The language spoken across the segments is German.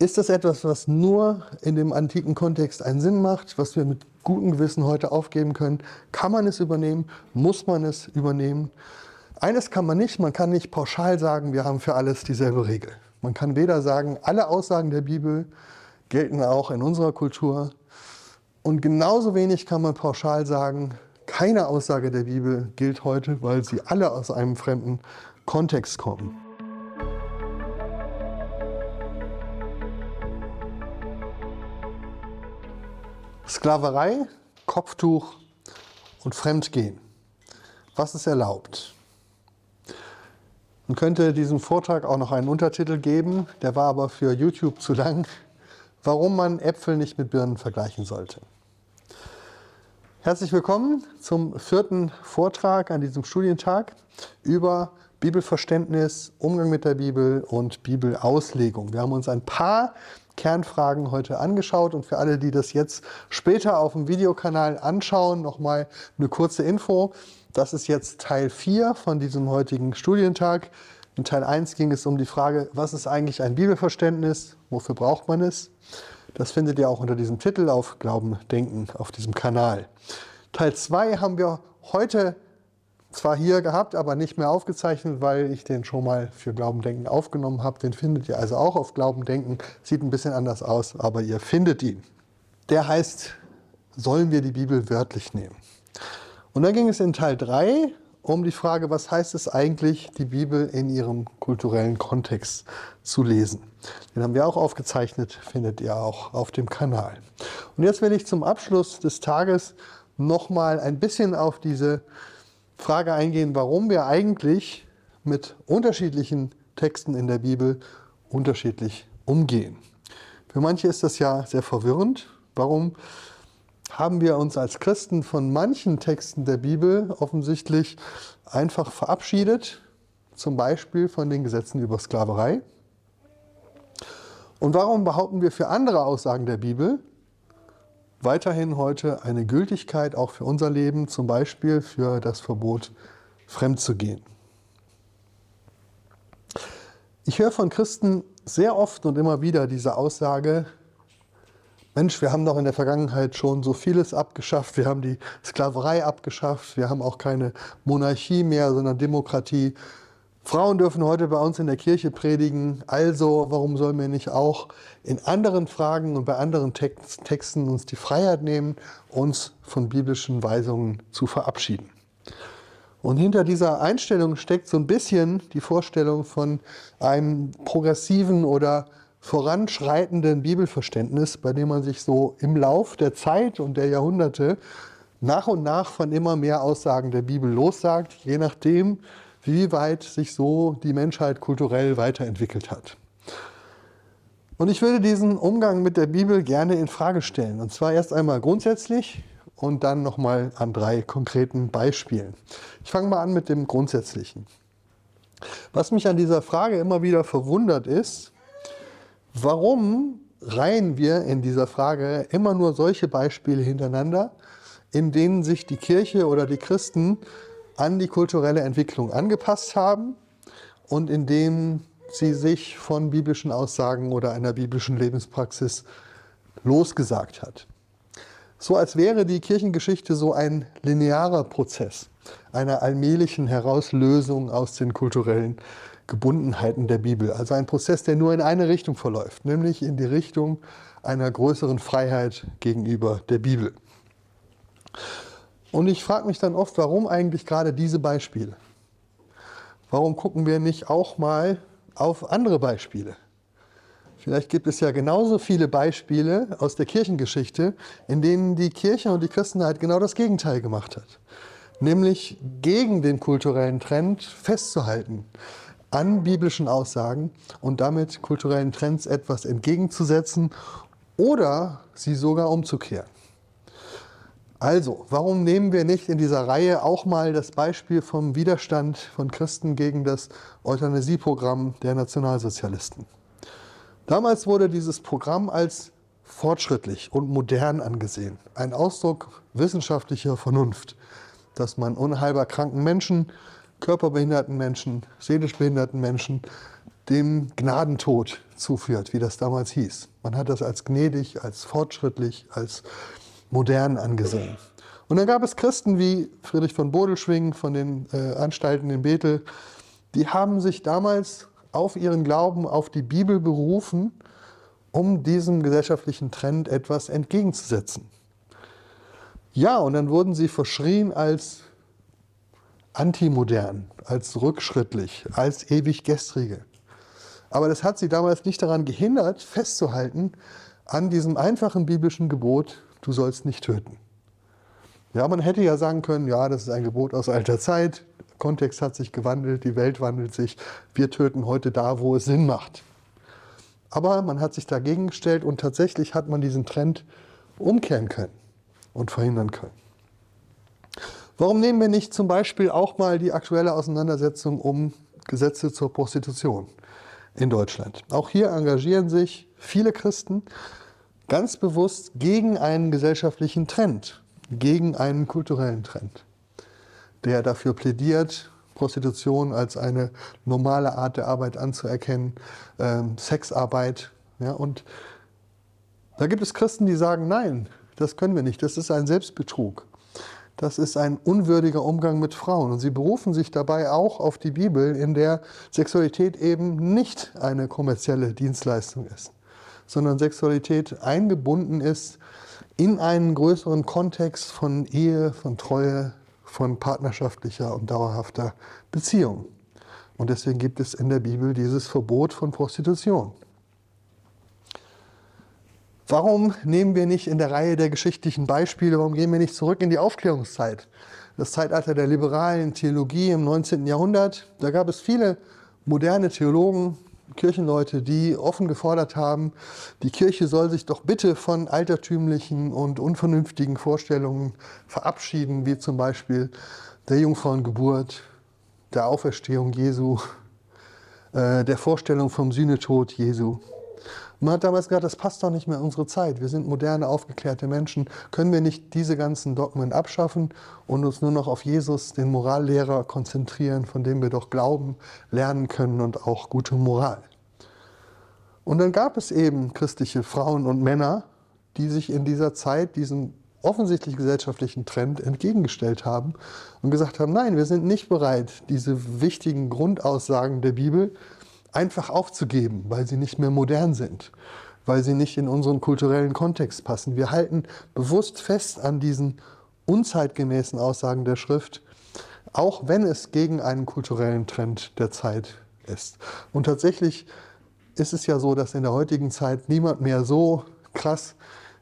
Ist das etwas, was nur in dem antiken Kontext einen Sinn macht, was wir mit gutem Gewissen heute aufgeben können? Kann man es übernehmen? Muss man es übernehmen? Eines kann man nicht, man kann nicht pauschal sagen, wir haben für alles dieselbe Regel. Man kann weder sagen, alle Aussagen der Bibel gelten auch in unserer Kultur. Und genauso wenig kann man pauschal sagen, keine Aussage der Bibel gilt heute, weil sie alle aus einem fremden Kontext kommen. Sklaverei, Kopftuch und Fremdgehen. Was ist erlaubt? Man könnte diesem Vortrag auch noch einen Untertitel geben, der war aber für YouTube zu lang. Warum man Äpfel nicht mit Birnen vergleichen sollte. Herzlich willkommen zum vierten Vortrag an diesem Studientag über Bibelverständnis, Umgang mit der Bibel und Bibelauslegung. Wir haben uns ein paar Kernfragen heute angeschaut. Und für alle, die das jetzt später auf dem Videokanal anschauen, nochmal eine kurze Info. Das ist jetzt Teil 4 von diesem heutigen Studientag. In Teil 1 ging es um die Frage, was ist eigentlich ein Bibelverständnis? Wofür braucht man es? Das findet ihr auch unter diesem Titel auf Glauben, Denken auf diesem Kanal. Teil 2 haben wir heute zwar hier gehabt, aber nicht mehr aufgezeichnet, weil ich den schon mal für Glaubendenken aufgenommen habe. Den findet ihr also auch auf Glaubendenken. Sieht ein bisschen anders aus, aber ihr findet ihn. Der heißt, sollen wir die Bibel wörtlich nehmen? Und dann ging es in Teil 3 um die Frage, was heißt es eigentlich, die Bibel in ihrem kulturellen Kontext zu lesen. Den haben wir auch aufgezeichnet, findet ihr auch auf dem Kanal. Und jetzt will ich zum Abschluss des Tages nochmal ein bisschen auf diese Frage eingehen, warum wir eigentlich mit unterschiedlichen Texten in der Bibel unterschiedlich umgehen. Für manche ist das ja sehr verwirrend. Warum haben wir uns als Christen von manchen Texten der Bibel offensichtlich einfach verabschiedet, zum Beispiel von den Gesetzen über Sklaverei? Und warum behaupten wir für andere Aussagen der Bibel, weiterhin heute eine Gültigkeit auch für unser Leben, zum Beispiel für das Verbot, fremd zu gehen. Ich höre von Christen sehr oft und immer wieder diese Aussage, Mensch, wir haben doch in der Vergangenheit schon so vieles abgeschafft, wir haben die Sklaverei abgeschafft, wir haben auch keine Monarchie mehr, sondern Demokratie. Frauen dürfen heute bei uns in der Kirche predigen, also warum sollen wir nicht auch in anderen Fragen und bei anderen Texten uns die Freiheit nehmen, uns von biblischen Weisungen zu verabschieden? Und hinter dieser Einstellung steckt so ein bisschen die Vorstellung von einem progressiven oder voranschreitenden Bibelverständnis, bei dem man sich so im Lauf der Zeit und der Jahrhunderte nach und nach von immer mehr Aussagen der Bibel lossagt, je nachdem, wie weit sich so die Menschheit kulturell weiterentwickelt hat. Und ich würde diesen Umgang mit der Bibel gerne in Frage stellen. Und zwar erst einmal grundsätzlich und dann nochmal an drei konkreten Beispielen. Ich fange mal an mit dem Grundsätzlichen. Was mich an dieser Frage immer wieder verwundert ist, warum reihen wir in dieser Frage immer nur solche Beispiele hintereinander, in denen sich die Kirche oder die Christen an die kulturelle Entwicklung angepasst haben und indem sie sich von biblischen Aussagen oder einer biblischen Lebenspraxis losgesagt hat. So als wäre die Kirchengeschichte so ein linearer Prozess einer allmählichen Herauslösung aus den kulturellen Gebundenheiten der Bibel. Also ein Prozess, der nur in eine Richtung verläuft, nämlich in die Richtung einer größeren Freiheit gegenüber der Bibel. Und ich frage mich dann oft, warum eigentlich gerade diese Beispiele? Warum gucken wir nicht auch mal auf andere Beispiele? Vielleicht gibt es ja genauso viele Beispiele aus der Kirchengeschichte, in denen die Kirche und die Christenheit genau das Gegenteil gemacht hat. Nämlich gegen den kulturellen Trend festzuhalten, an biblischen Aussagen und damit kulturellen Trends etwas entgegenzusetzen oder sie sogar umzukehren. Also, warum nehmen wir nicht in dieser Reihe auch mal das Beispiel vom Widerstand von Christen gegen das Euthanasieprogramm der Nationalsozialisten? Damals wurde dieses Programm als fortschrittlich und modern angesehen, ein Ausdruck wissenschaftlicher Vernunft, dass man unheilbar kranken Menschen, körperbehinderten Menschen, seelisch behinderten Menschen dem Gnadentod zuführt, wie das damals hieß. Man hat das als gnädig, als fortschrittlich, als modern angesehen. Und dann gab es Christen wie Friedrich von Bodelschwing von den äh, Anstalten in Bethel, die haben sich damals auf ihren Glauben, auf die Bibel berufen, um diesem gesellschaftlichen Trend etwas entgegenzusetzen. Ja, und dann wurden sie verschrien als antimodern, als rückschrittlich, als ewig gestrige. Aber das hat sie damals nicht daran gehindert, festzuhalten an diesem einfachen biblischen Gebot, du sollst nicht töten. Ja, man hätte ja sagen können, ja, das ist ein Gebot aus alter Zeit, der Kontext hat sich gewandelt, die Welt wandelt sich, wir töten heute da, wo es Sinn macht. Aber man hat sich dagegen gestellt und tatsächlich hat man diesen Trend umkehren können und verhindern können. Warum nehmen wir nicht zum Beispiel auch mal die aktuelle Auseinandersetzung um Gesetze zur Prostitution in Deutschland? Auch hier engagieren sich viele Christen ganz bewusst gegen einen gesellschaftlichen Trend gegen einen kulturellen Trend, der dafür plädiert, Prostitution als eine normale Art der Arbeit anzuerkennen, äh, Sexarbeit. Ja, und da gibt es Christen, die sagen, nein, das können wir nicht, das ist ein Selbstbetrug. Das ist ein unwürdiger Umgang mit Frauen. Und sie berufen sich dabei auch auf die Bibel, in der Sexualität eben nicht eine kommerzielle Dienstleistung ist, sondern Sexualität eingebunden ist in einen größeren Kontext von Ehe, von Treue, von partnerschaftlicher und dauerhafter Beziehung. Und deswegen gibt es in der Bibel dieses Verbot von Prostitution. Warum nehmen wir nicht in der Reihe der geschichtlichen Beispiele, warum gehen wir nicht zurück in die Aufklärungszeit? Das Zeitalter der liberalen Theologie im 19. Jahrhundert. Da gab es viele moderne Theologen, Kirchenleute, die offen gefordert haben, die Kirche soll sich doch bitte von altertümlichen und unvernünftigen Vorstellungen verabschieden, wie zum Beispiel der Jungfrauengeburt, der Auferstehung Jesu, äh, der Vorstellung vom Sühnetod Jesu. Man hat damals gesagt, das passt doch nicht mehr in unsere Zeit. Wir sind moderne, aufgeklärte Menschen. Können wir nicht diese ganzen Dogmen abschaffen und uns nur noch auf Jesus, den Morallehrer, konzentrieren, von dem wir doch glauben, lernen können und auch gute Moral? Und dann gab es eben christliche Frauen und Männer, die sich in dieser Zeit diesem offensichtlich gesellschaftlichen Trend entgegengestellt haben und gesagt haben, nein, wir sind nicht bereit, diese wichtigen Grundaussagen der Bibel einfach aufzugeben, weil sie nicht mehr modern sind, weil sie nicht in unseren kulturellen Kontext passen. Wir halten bewusst fest an diesen unzeitgemäßen Aussagen der Schrift, auch wenn es gegen einen kulturellen Trend der Zeit ist. Und tatsächlich ist es ja so, dass in der heutigen Zeit niemand mehr so krass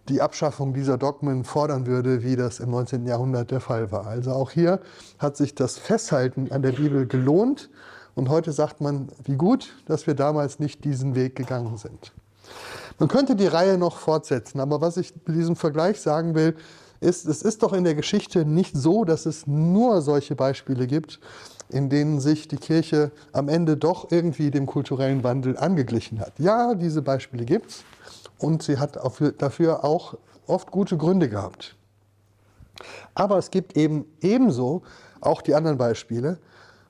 die Abschaffung dieser Dogmen fordern würde, wie das im 19. Jahrhundert der Fall war. Also auch hier hat sich das Festhalten an der Bibel gelohnt und heute sagt man, wie gut, dass wir damals nicht diesen Weg gegangen sind. Man könnte die Reihe noch fortsetzen, aber was ich mit diesem Vergleich sagen will, ist, es ist doch in der Geschichte nicht so, dass es nur solche Beispiele gibt, in denen sich die Kirche am Ende doch irgendwie dem kulturellen Wandel angeglichen hat. Ja, diese Beispiele gibt es und sie hat dafür auch oft gute Gründe gehabt. Aber es gibt eben ebenso auch die anderen Beispiele,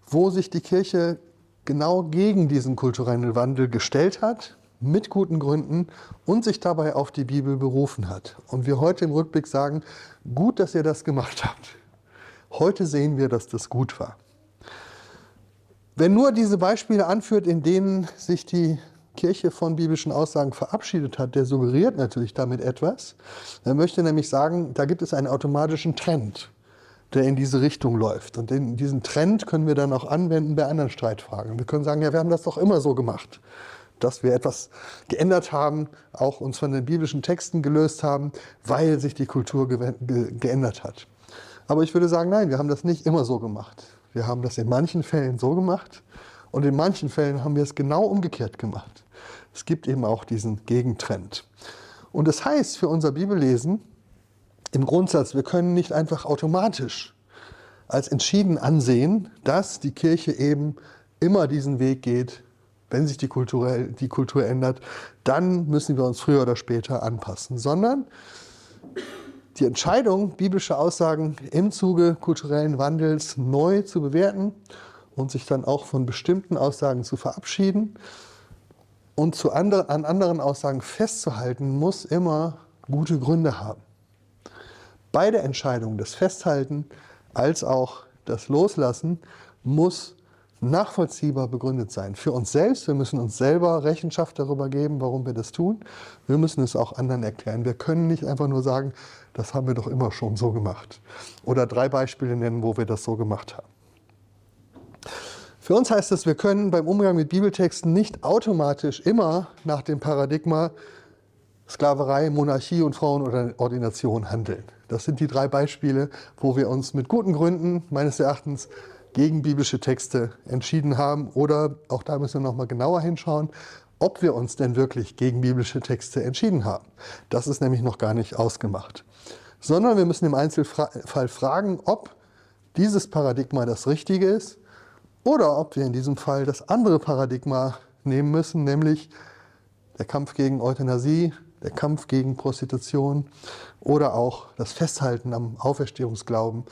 wo sich die Kirche genau gegen diesen kulturellen Wandel gestellt hat, mit guten Gründen und sich dabei auf die Bibel berufen hat. Und wir heute im Rückblick sagen, gut, dass ihr das gemacht habt. Heute sehen wir, dass das gut war. Wer nur diese Beispiele anführt, in denen sich die Kirche von biblischen Aussagen verabschiedet hat, der suggeriert natürlich damit etwas. Er möchte nämlich sagen, da gibt es einen automatischen Trend der in diese Richtung läuft. Und den, diesen Trend können wir dann auch anwenden bei anderen Streitfragen. Wir können sagen, ja, wir haben das doch immer so gemacht, dass wir etwas geändert haben, auch uns von den biblischen Texten gelöst haben, weil sich die Kultur ge ge geändert hat. Aber ich würde sagen, nein, wir haben das nicht immer so gemacht. Wir haben das in manchen Fällen so gemacht und in manchen Fällen haben wir es genau umgekehrt gemacht. Es gibt eben auch diesen Gegentrend. Und das heißt für unser Bibellesen, im Grundsatz, wir können nicht einfach automatisch als entschieden ansehen, dass die Kirche eben immer diesen Weg geht, wenn sich die, Kulturell, die Kultur ändert, dann müssen wir uns früher oder später anpassen, sondern die Entscheidung, biblische Aussagen im Zuge kulturellen Wandels neu zu bewerten und sich dann auch von bestimmten Aussagen zu verabschieden, und zu andre, an anderen Aussagen festzuhalten, muss immer gute Gründe haben. Beide Entscheidungen, das Festhalten als auch das Loslassen, muss nachvollziehbar begründet sein. Für uns selbst, wir müssen uns selber Rechenschaft darüber geben, warum wir das tun. Wir müssen es auch anderen erklären. Wir können nicht einfach nur sagen, das haben wir doch immer schon so gemacht. Oder drei Beispiele nennen, wo wir das so gemacht haben. Für uns heißt es, wir können beim Umgang mit Bibeltexten nicht automatisch immer nach dem Paradigma Sklaverei, Monarchie und Frauenordination handeln. Das sind die drei Beispiele, wo wir uns mit guten Gründen meines Erachtens gegen biblische Texte entschieden haben. Oder auch da müssen wir nochmal genauer hinschauen, ob wir uns denn wirklich gegen biblische Texte entschieden haben. Das ist nämlich noch gar nicht ausgemacht. Sondern wir müssen im Einzelfall fragen, ob dieses Paradigma das Richtige ist oder ob wir in diesem Fall das andere Paradigma nehmen müssen, nämlich der Kampf gegen Euthanasie, der Kampf gegen Prostitution oder auch das Festhalten am Auferstehungsglauben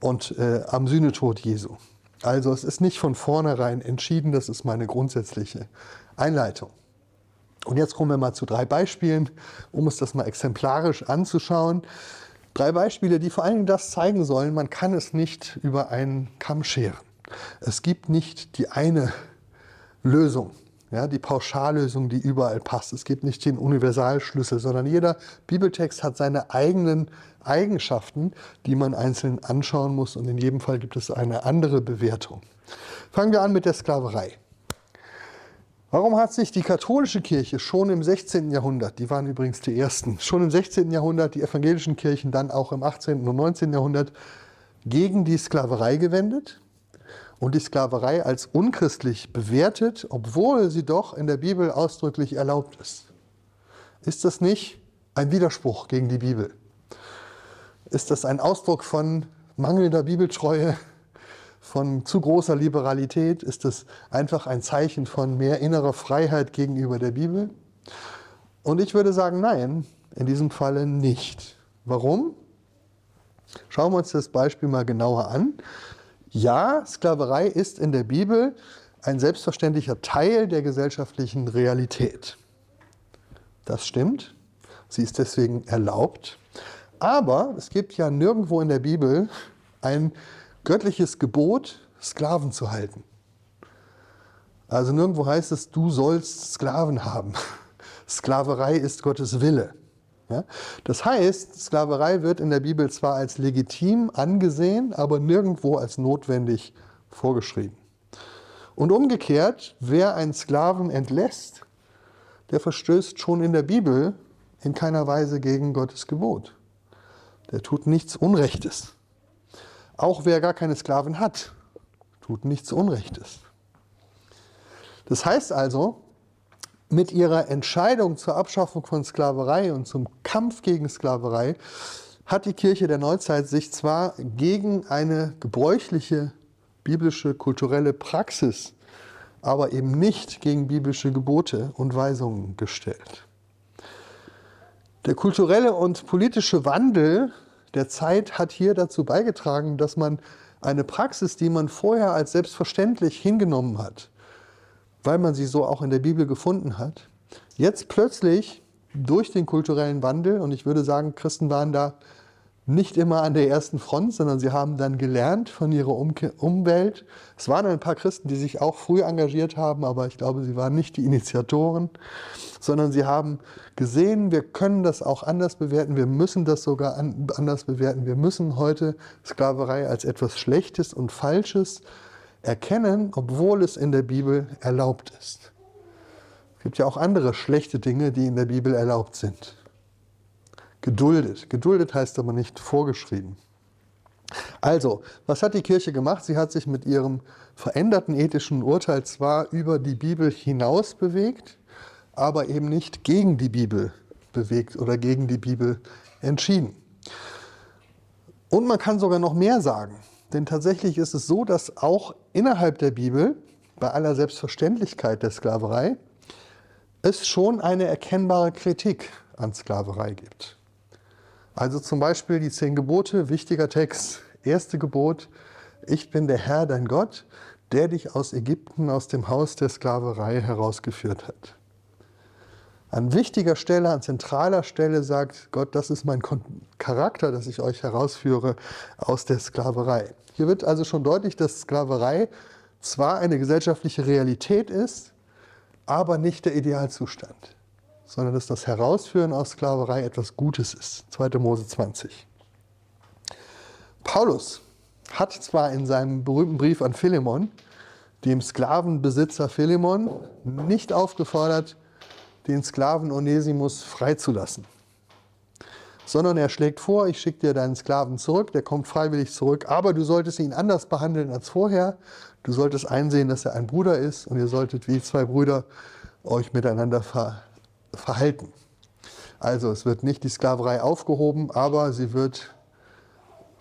und äh, am Sühnetod Jesu. Also es ist nicht von vornherein entschieden, das ist meine grundsätzliche Einleitung. Und jetzt kommen wir mal zu drei Beispielen, um uns das mal exemplarisch anzuschauen. Drei Beispiele, die vor allem das zeigen sollen, man kann es nicht über einen Kamm scheren. Es gibt nicht die eine Lösung, ja, die Pauschallösung, die überall passt. Es gibt nicht den Universalschlüssel, sondern jeder Bibeltext hat seine eigenen Eigenschaften, die man einzeln anschauen muss. Und in jedem Fall gibt es eine andere Bewertung. Fangen wir an mit der Sklaverei. Warum hat sich die katholische Kirche schon im 16. Jahrhundert, die waren übrigens die ersten, schon im 16. Jahrhundert, die evangelischen Kirchen dann auch im 18. und 19. Jahrhundert gegen die Sklaverei gewendet? Und die Sklaverei als unchristlich bewertet, obwohl sie doch in der Bibel ausdrücklich erlaubt ist. Ist das nicht ein Widerspruch gegen die Bibel? Ist das ein Ausdruck von mangelnder Bibeltreue, von zu großer Liberalität? Ist das einfach ein Zeichen von mehr innerer Freiheit gegenüber der Bibel? Und ich würde sagen, nein, in diesem Falle nicht. Warum? Schauen wir uns das Beispiel mal genauer an. Ja, Sklaverei ist in der Bibel ein selbstverständlicher Teil der gesellschaftlichen Realität. Das stimmt. Sie ist deswegen erlaubt. Aber es gibt ja nirgendwo in der Bibel ein göttliches Gebot, Sklaven zu halten. Also nirgendwo heißt es, du sollst Sklaven haben. Sklaverei ist Gottes Wille. Ja? Das heißt, Sklaverei wird in der Bibel zwar als legitim angesehen, aber nirgendwo als notwendig vorgeschrieben. Und umgekehrt, wer einen Sklaven entlässt, der verstößt schon in der Bibel in keiner Weise gegen Gottes Gebot. Der tut nichts Unrechtes. Auch wer gar keine Sklaven hat, tut nichts Unrechtes. Das heißt also, mit ihrer Entscheidung zur Abschaffung von Sklaverei und zum Kampf gegen Sklaverei hat die Kirche der Neuzeit sich zwar gegen eine gebräuchliche biblische kulturelle Praxis, aber eben nicht gegen biblische Gebote und Weisungen gestellt. Der kulturelle und politische Wandel der Zeit hat hier dazu beigetragen, dass man eine Praxis, die man vorher als selbstverständlich hingenommen hat, weil man sie so auch in der Bibel gefunden hat, jetzt plötzlich durch den kulturellen Wandel, und ich würde sagen, Christen waren da nicht immer an der ersten Front, sondern sie haben dann gelernt von ihrer Umwelt. Es waren ein paar Christen, die sich auch früh engagiert haben, aber ich glaube, sie waren nicht die Initiatoren, sondern sie haben gesehen, wir können das auch anders bewerten, wir müssen das sogar anders bewerten, wir müssen heute Sklaverei als etwas Schlechtes und Falsches erkennen, obwohl es in der Bibel erlaubt ist. Es gibt ja auch andere schlechte Dinge, die in der Bibel erlaubt sind. Geduldet. Geduldet heißt aber nicht vorgeschrieben. Also, was hat die Kirche gemacht? Sie hat sich mit ihrem veränderten ethischen Urteil zwar über die Bibel hinaus bewegt, aber eben nicht gegen die Bibel bewegt oder gegen die Bibel entschieden. Und man kann sogar noch mehr sagen. Denn tatsächlich ist es so, dass auch innerhalb der Bibel, bei aller Selbstverständlichkeit der Sklaverei, es schon eine erkennbare Kritik an Sklaverei gibt. Also zum Beispiel die zehn Gebote, wichtiger Text, erste Gebot, ich bin der Herr, dein Gott, der dich aus Ägypten, aus dem Haus der Sklaverei herausgeführt hat. An wichtiger Stelle, an zentraler Stelle sagt Gott, das ist mein Charakter, dass ich euch herausführe aus der Sklaverei. Hier wird also schon deutlich, dass Sklaverei zwar eine gesellschaftliche Realität ist, aber nicht der Idealzustand, sondern dass das Herausführen aus Sklaverei etwas Gutes ist. 2. Mose 20. Paulus hat zwar in seinem berühmten Brief an Philemon dem Sklavenbesitzer Philemon nicht aufgefordert, den Sklaven Onesimus freizulassen, sondern er schlägt vor, ich schicke dir deinen Sklaven zurück, der kommt freiwillig zurück, aber du solltest ihn anders behandeln als vorher, du solltest einsehen, dass er ein Bruder ist und ihr solltet wie zwei Brüder euch miteinander ver verhalten. Also es wird nicht die Sklaverei aufgehoben, aber sie wird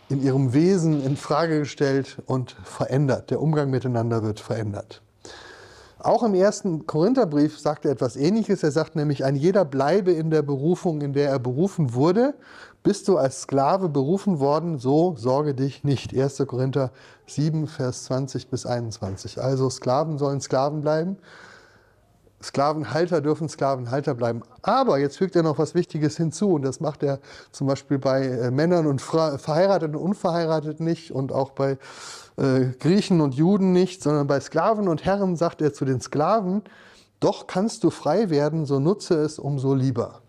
in ihrem Wesen in Frage gestellt und verändert. Der Umgang miteinander wird verändert. Auch im ersten Korintherbrief sagt er etwas Ähnliches. Er sagt nämlich, ein jeder bleibe in der Berufung, in der er berufen wurde. Bist du als Sklave berufen worden, so sorge dich nicht. 1. Korinther 7, Vers 20 bis 21. Also Sklaven sollen Sklaven bleiben Sklavenhalter dürfen Sklavenhalter bleiben. Aber jetzt fügt er noch was Wichtiges hinzu und das macht er zum Beispiel bei äh, Männern und Fra Verheirateten und Unverheirateten nicht und auch bei äh, Griechen und Juden nicht, sondern bei Sklaven und Herren sagt er zu den Sklaven, doch kannst du frei werden, so nutze es umso lieber.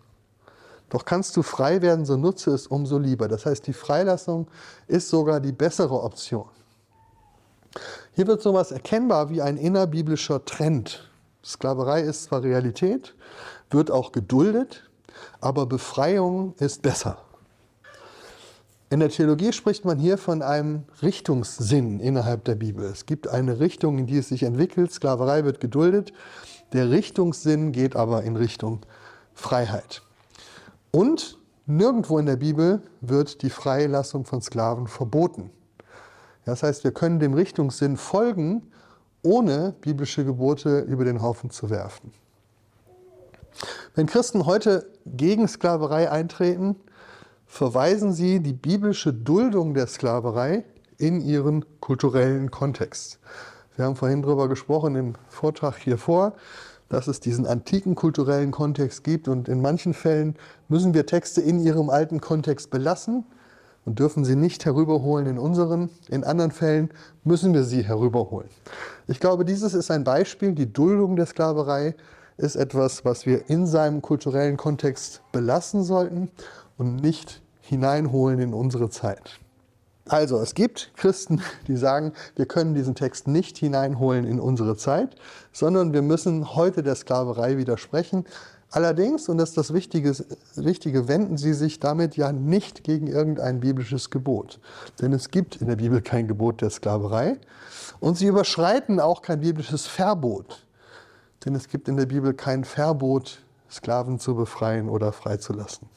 Doch kannst du frei werden, so nutze es umso lieber. Das heißt, die Freilassung ist sogar die bessere Option. Hier wird sowas erkennbar wie ein innerbiblischer Trend. Sklaverei ist zwar Realität, wird auch geduldet, aber Befreiung ist besser. In der Theologie spricht man hier von einem Richtungssinn innerhalb der Bibel. Es gibt eine Richtung, in die es sich entwickelt. Sklaverei wird geduldet. Der Richtungssinn geht aber in Richtung Freiheit. Und nirgendwo in der Bibel wird die Freilassung von Sklaven verboten. Das heißt, wir können dem Richtungssinn folgen, ohne biblische Gebote über den Haufen zu werfen. Wenn Christen heute gegen Sklaverei eintreten, verweisen sie die biblische Duldung der Sklaverei in ihren kulturellen Kontext. Wir haben vorhin darüber gesprochen im Vortrag hier vor, dass es diesen antiken kulturellen Kontext gibt und in manchen Fällen müssen wir Texte in ihrem alten Kontext belassen und dürfen sie nicht herüberholen in unseren. In anderen Fällen müssen wir sie herüberholen. Ich glaube, dieses ist ein Beispiel. Die Duldung der Sklaverei ist etwas, was wir in seinem kulturellen Kontext belassen sollten und nicht hineinholen in unsere Zeit. Also, es gibt Christen, die sagen, wir können diesen Text nicht hineinholen in unsere Zeit, sondern wir müssen heute der Sklaverei widersprechen. Allerdings, und das ist das Wichtige, Wichtige, wenden Sie sich damit ja nicht gegen irgendein biblisches Gebot. Denn es gibt in der Bibel kein Gebot der Sklaverei. Und Sie überschreiten auch kein biblisches Verbot. Denn es gibt in der Bibel kein Verbot, Sklaven zu befreien oder freizulassen.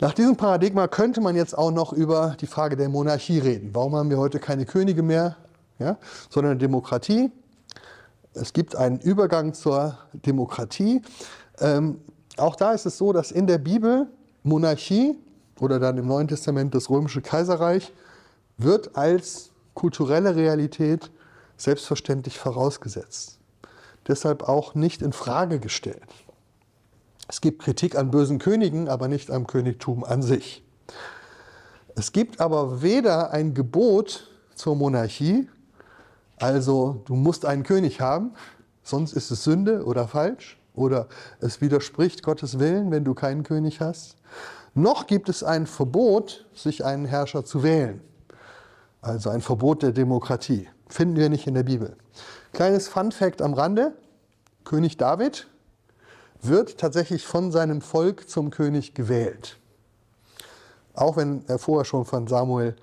Nach diesem Paradigma könnte man jetzt auch noch über die Frage der Monarchie reden. Warum haben wir heute keine Könige mehr, ja, sondern Demokratie? Es gibt einen Übergang zur Demokratie. Ähm, auch da ist es so, dass in der Bibel Monarchie oder dann im Neuen Testament das römische Kaiserreich wird als kulturelle Realität selbstverständlich vorausgesetzt. Deshalb auch nicht in Frage gestellt. Es gibt Kritik an bösen Königen, aber nicht am Königtum an sich. Es gibt aber weder ein Gebot zur Monarchie, also du musst einen König haben, sonst ist es Sünde oder falsch oder es widerspricht Gottes Willen, wenn du keinen König hast. Noch gibt es ein Verbot, sich einen Herrscher zu wählen. Also ein Verbot der Demokratie. Finden wir nicht in der Bibel. Kleines Fun fact am Rande. König David wird tatsächlich von seinem Volk zum König gewählt. Auch wenn er vorher schon von Samuel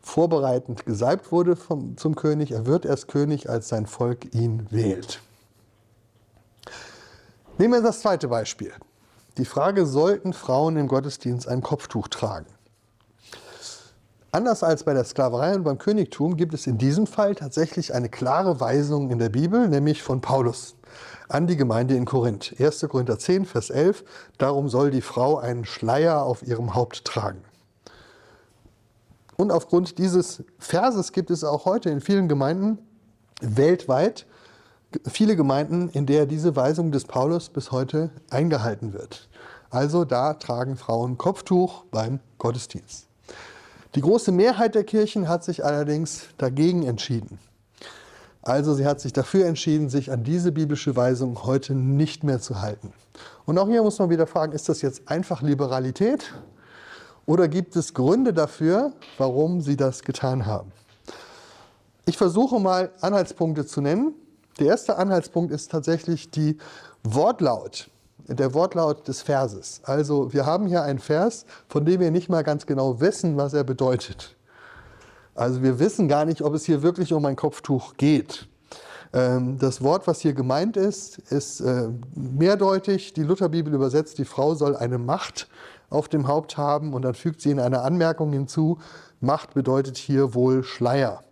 vorbereitend gesalbt wurde vom, zum König. Er wird erst König, als sein Volk ihn wählt. Nehmen wir das zweite Beispiel. Die Frage, sollten Frauen im Gottesdienst ein Kopftuch tragen? Anders als bei der Sklaverei und beim Königtum gibt es in diesem Fall tatsächlich eine klare Weisung in der Bibel, nämlich von Paulus an die Gemeinde in Korinth. 1. Korinther 10, Vers 11. Darum soll die Frau einen Schleier auf ihrem Haupt tragen. Und aufgrund dieses Verses gibt es auch heute in vielen Gemeinden weltweit viele Gemeinden, in der diese Weisung des Paulus bis heute eingehalten wird. Also da tragen Frauen Kopftuch beim Gottesdienst. Die große Mehrheit der Kirchen hat sich allerdings dagegen entschieden. Also sie hat sich dafür entschieden, sich an diese biblische Weisung heute nicht mehr zu halten. Und auch hier muss man wieder fragen, ist das jetzt einfach Liberalität oder gibt es Gründe dafür, warum sie das getan haben? Ich versuche mal Anhaltspunkte zu nennen. Der erste Anhaltspunkt ist tatsächlich die Wortlaut, der Wortlaut des Verses. Also wir haben hier einen Vers, von dem wir nicht mal ganz genau wissen, was er bedeutet. Also wir wissen gar nicht, ob es hier wirklich um ein Kopftuch geht. Ähm, das Wort, was hier gemeint ist, ist äh, mehrdeutig. Die Lutherbibel übersetzt, die Frau soll eine Macht auf dem Haupt haben und dann fügt sie in einer Anmerkung hinzu, Macht bedeutet hier wohl Schleier.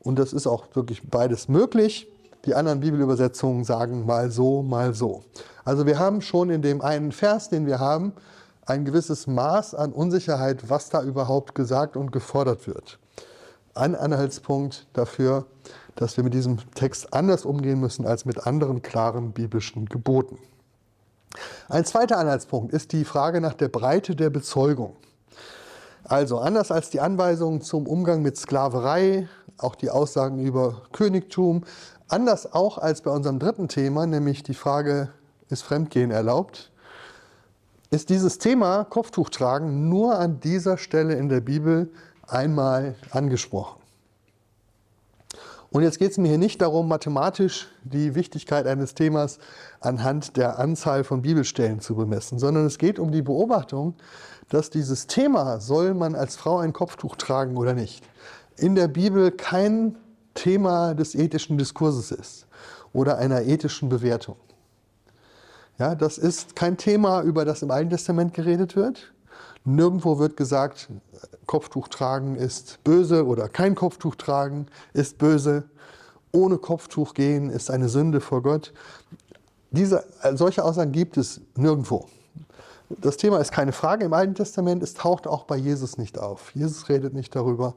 Und das ist auch wirklich beides möglich. Die anderen Bibelübersetzungen sagen mal so, mal so. Also wir haben schon in dem einen Vers, den wir haben, ein gewisses Maß an Unsicherheit, was da überhaupt gesagt und gefordert wird. Ein Anhaltspunkt dafür, dass wir mit diesem Text anders umgehen müssen als mit anderen klaren biblischen Geboten. Ein zweiter Anhaltspunkt ist die Frage nach der Breite der Bezeugung. Also anders als die Anweisungen zum Umgang mit Sklaverei, auch die Aussagen über Königtum, anders auch als bei unserem dritten Thema, nämlich die Frage, ist Fremdgehen erlaubt, ist dieses Thema Kopftuch tragen nur an dieser Stelle in der Bibel einmal angesprochen. Und jetzt geht es mir hier nicht darum, mathematisch die Wichtigkeit eines Themas anhand der Anzahl von Bibelstellen zu bemessen, sondern es geht um die Beobachtung, dass dieses Thema, soll man als Frau ein Kopftuch tragen oder nicht, in der Bibel kein Thema des ethischen Diskurses ist oder einer ethischen Bewertung. Ja, das ist kein Thema, über das im Alten Testament geredet wird. Nirgendwo wird gesagt, Kopftuch tragen ist böse oder kein Kopftuch tragen ist böse. Ohne Kopftuch gehen ist eine Sünde vor Gott. Diese, solche Aussagen gibt es nirgendwo. Das Thema ist keine Frage im Alten Testament, es taucht auch bei Jesus nicht auf. Jesus redet nicht darüber.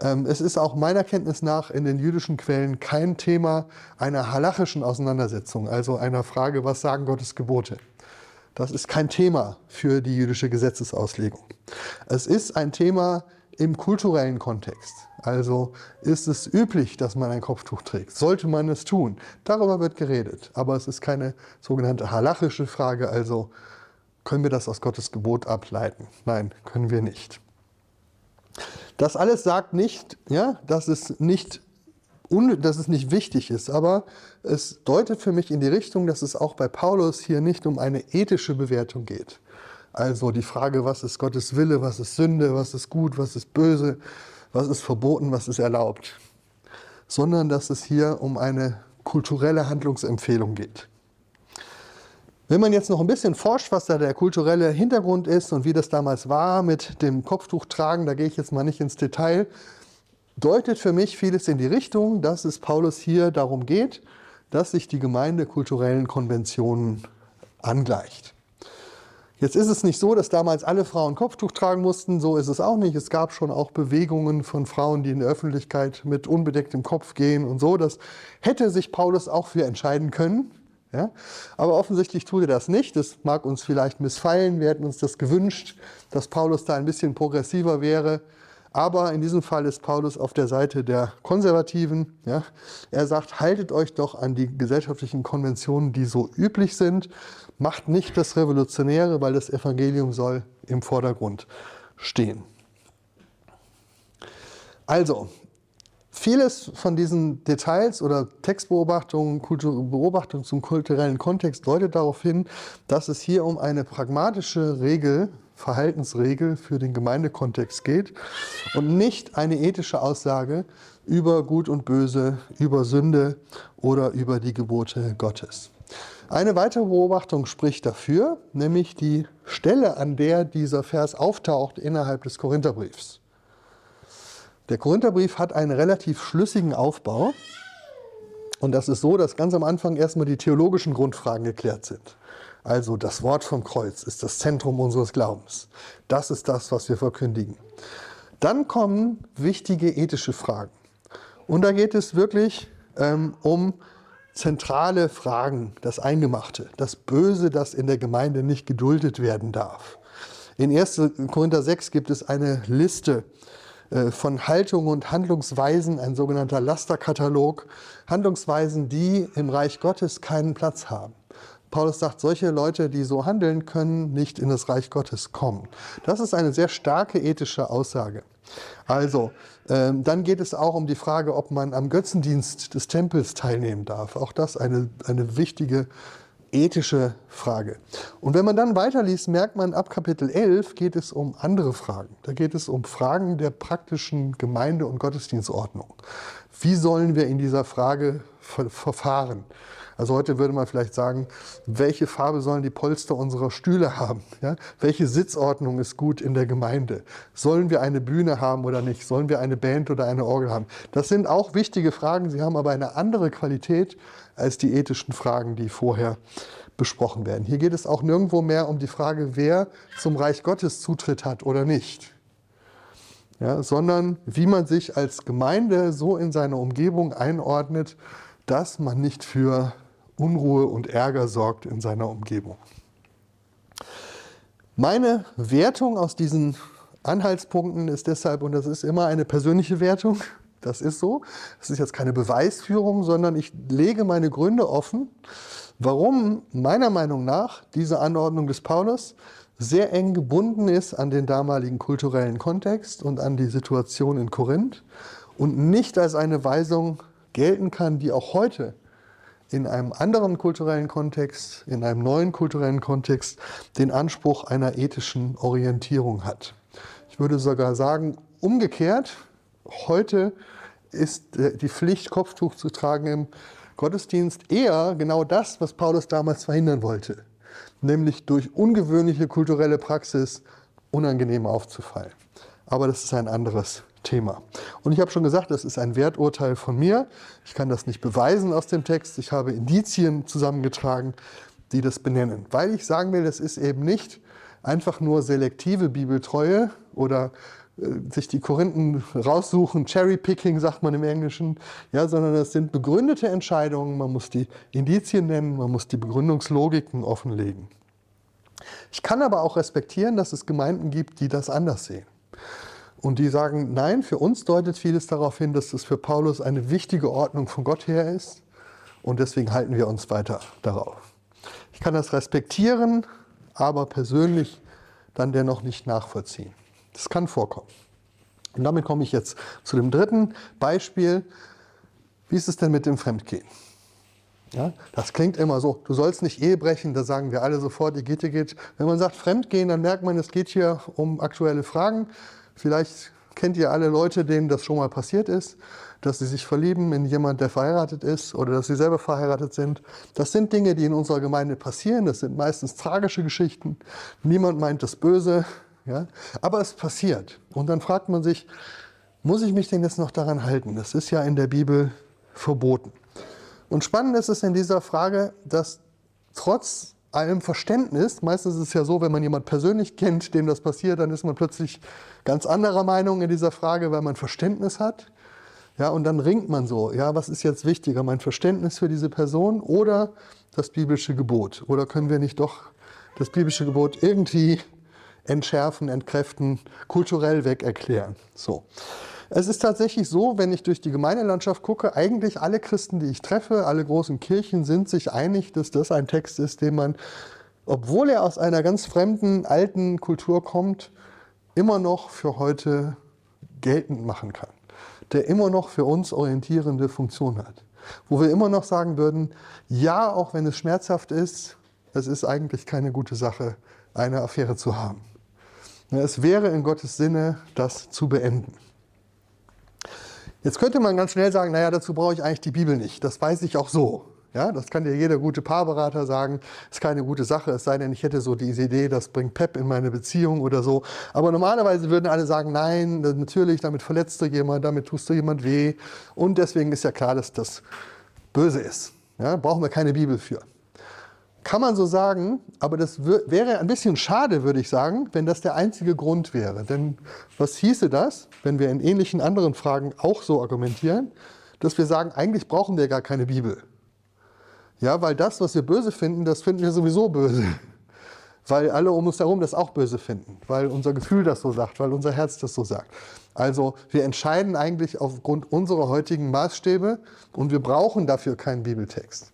Ähm, es ist auch meiner Kenntnis nach in den jüdischen Quellen kein Thema einer halachischen Auseinandersetzung, also einer Frage, was sagen Gottes Gebote. Das ist kein Thema für die jüdische Gesetzesauslegung. Es ist ein Thema im kulturellen Kontext. Also ist es üblich, dass man ein Kopftuch trägt? Sollte man es tun? Darüber wird geredet. Aber es ist keine sogenannte halachische Frage, also können wir das aus Gottes Gebot ableiten? Nein, können wir nicht. Das alles sagt nicht, ja, dass es nicht, dass es nicht wichtig ist, aber es deutet für mich in die Richtung, dass es auch bei Paulus hier nicht um eine ethische Bewertung geht. Also die Frage, was ist Gottes Wille, was ist Sünde, was ist gut, was ist böse, was ist verboten, was ist erlaubt, sondern dass es hier um eine kulturelle Handlungsempfehlung geht. Wenn man jetzt noch ein bisschen forscht, was da der kulturelle Hintergrund ist und wie das damals war mit dem Kopftuchtragen, da gehe ich jetzt mal nicht ins Detail, deutet für mich vieles in die Richtung, dass es Paulus hier darum geht, dass sich die Gemeinde kulturellen Konventionen angleicht. Jetzt ist es nicht so, dass damals alle Frauen Kopftuch tragen mussten, so ist es auch nicht. Es gab schon auch Bewegungen von Frauen, die in der Öffentlichkeit mit unbedecktem Kopf gehen und so. Das hätte sich Paulus auch für entscheiden können. Ja? Aber offensichtlich tut er das nicht. Das mag uns vielleicht missfallen. Wir hätten uns das gewünscht, dass Paulus da ein bisschen progressiver wäre. Aber in diesem Fall ist Paulus auf der Seite der Konservativen. Ja? Er sagt, haltet euch doch an die gesellschaftlichen Konventionen, die so üblich sind. Macht nicht das Revolutionäre, weil das Evangelium soll im Vordergrund stehen. Also, Vieles von diesen Details oder Textbeobachtungen, Kultur Beobachtungen zum kulturellen Kontext deutet darauf hin, dass es hier um eine pragmatische Regel, Verhaltensregel für den Gemeindekontext geht und nicht eine ethische Aussage über Gut und Böse, über Sünde oder über die Gebote Gottes. Eine weitere Beobachtung spricht dafür, nämlich die Stelle, an der dieser Vers auftaucht innerhalb des Korintherbriefs. Der Korintherbrief hat einen relativ schlüssigen Aufbau. Und das ist so, dass ganz am Anfang erstmal die theologischen Grundfragen geklärt sind. Also das Wort vom Kreuz ist das Zentrum unseres Glaubens. Das ist das, was wir verkündigen. Dann kommen wichtige ethische Fragen. Und da geht es wirklich ähm, um zentrale Fragen, das Eingemachte, das Böse, das in der Gemeinde nicht geduldet werden darf. In 1. Korinther 6 gibt es eine Liste äh, von Haltungen und Handlungsweisen, ein sogenannter Lasterkatalog, Handlungsweisen, die im Reich Gottes keinen Platz haben. Paulus sagt, solche Leute, die so handeln, können nicht in das Reich Gottes kommen. Das ist eine sehr starke ethische Aussage. Also, ähm, dann geht es auch um die Frage, ob man am Götzendienst des Tempels teilnehmen darf. Auch das eine, eine wichtige ethische Frage. Und wenn man dann weiterliest, merkt man, ab Kapitel 11 geht es um andere Fragen. Da geht es um Fragen der praktischen Gemeinde- und Gottesdienstordnung. Wie sollen wir in dieser Frage verfahren? Also heute würde man vielleicht sagen, welche Farbe sollen die Polster unserer Stühle haben? Ja? Welche Sitzordnung ist gut in der Gemeinde? Sollen wir eine Bühne haben oder nicht? Sollen wir eine Band oder eine Orgel haben? Das sind auch wichtige Fragen. Sie haben aber eine andere Qualität als die ethischen Fragen, die vorher besprochen werden. Hier geht es auch nirgendwo mehr um die Frage, wer zum Reich Gottes Zutritt hat oder nicht. Ja, sondern wie man sich als Gemeinde so in seine Umgebung einordnet, dass man nicht für Unruhe und Ärger sorgt in seiner Umgebung. Meine Wertung aus diesen Anhaltspunkten ist deshalb, und das ist immer eine persönliche Wertung, das ist so, das ist jetzt keine Beweisführung, sondern ich lege meine Gründe offen, warum meiner Meinung nach diese Anordnung des Paulus sehr eng gebunden ist an den damaligen kulturellen Kontext und an die Situation in Korinth und nicht als eine Weisung gelten kann, die auch heute in einem anderen kulturellen Kontext, in einem neuen kulturellen Kontext den Anspruch einer ethischen Orientierung hat. Ich würde sogar sagen, umgekehrt, heute ist die Pflicht, Kopftuch zu tragen im Gottesdienst eher genau das, was Paulus damals verhindern wollte, nämlich durch ungewöhnliche kulturelle Praxis unangenehm aufzufallen. Aber das ist ein anderes Thema. Und ich habe schon gesagt, das ist ein Werturteil von mir. Ich kann das nicht beweisen aus dem Text. Ich habe Indizien zusammengetragen, die das benennen. Weil ich sagen will, das ist eben nicht einfach nur selektive Bibeltreue oder äh, sich die Korinthen raussuchen, Cherry-Picking sagt man im Englischen, ja, sondern das sind begründete Entscheidungen. Man muss die Indizien nennen, man muss die Begründungslogiken offenlegen. Ich kann aber auch respektieren, dass es Gemeinden gibt, die das anders sehen. Und die sagen, nein, für uns deutet vieles darauf hin, dass das für Paulus eine wichtige Ordnung von Gott her ist. Und deswegen halten wir uns weiter darauf. Ich kann das respektieren, aber persönlich dann dennoch nicht nachvollziehen. Das kann vorkommen. Und damit komme ich jetzt zu dem dritten Beispiel. Wie ist es denn mit dem Fremdgehen? Ja, das klingt immer so, du sollst nicht Ehe brechen, da sagen wir alle sofort, ihr geht, ihr geht. Wenn man sagt Fremdgehen, dann merkt man, es geht hier um aktuelle Fragen. Vielleicht kennt ihr alle Leute, denen das schon mal passiert ist, dass sie sich verlieben in jemand, der verheiratet ist oder dass sie selber verheiratet sind. Das sind Dinge, die in unserer Gemeinde passieren. Das sind meistens tragische Geschichten. Niemand meint das Böse, ja? aber es passiert. Und dann fragt man sich, muss ich mich denn jetzt noch daran halten? Das ist ja in der Bibel verboten. Und spannend ist es in dieser Frage, dass trotz allem Verständnis, meistens ist es ja so, wenn man jemand persönlich kennt, dem das passiert, dann ist man plötzlich ganz anderer Meinung in dieser Frage, weil man Verständnis hat. Ja, und dann ringt man so, ja, was ist jetzt wichtiger, mein Verständnis für diese Person oder das biblische Gebot? Oder können wir nicht doch das biblische Gebot irgendwie entschärfen, entkräften, kulturell weg erklären? So. Es ist tatsächlich so, wenn ich durch die Gemeindelandschaft gucke, eigentlich alle Christen, die ich treffe, alle großen Kirchen sind sich einig, dass das ein Text ist, den man, obwohl er aus einer ganz fremden, alten Kultur kommt, immer noch für heute geltend machen kann. Der immer noch für uns orientierende Funktion hat. Wo wir immer noch sagen würden, ja, auch wenn es schmerzhaft ist, es ist eigentlich keine gute Sache, eine Affäre zu haben. Es wäre in Gottes Sinne, das zu beenden. Jetzt könnte man ganz schnell sagen, naja, dazu brauche ich eigentlich die Bibel nicht. Das weiß ich auch so. Ja, das kann dir jeder gute Paarberater sagen. Ist keine gute Sache, es sei denn, ich hätte so diese Idee, das bringt Pep in meine Beziehung oder so. Aber normalerweise würden alle sagen, nein, natürlich, damit verletzt du jemand, damit tust du jemand weh. Und deswegen ist ja klar, dass das böse ist. Ja, brauchen wir keine Bibel für. Kann man so sagen, aber das wäre ein bisschen schade, würde ich sagen, wenn das der einzige Grund wäre. Denn was hieße das, wenn wir in ähnlichen anderen Fragen auch so argumentieren, dass wir sagen, eigentlich brauchen wir gar keine Bibel. Ja, weil das, was wir böse finden, das finden wir sowieso böse. Weil alle um uns herum das auch böse finden, weil unser Gefühl das so sagt, weil unser Herz das so sagt. Also wir entscheiden eigentlich aufgrund unserer heutigen Maßstäbe und wir brauchen dafür keinen Bibeltext.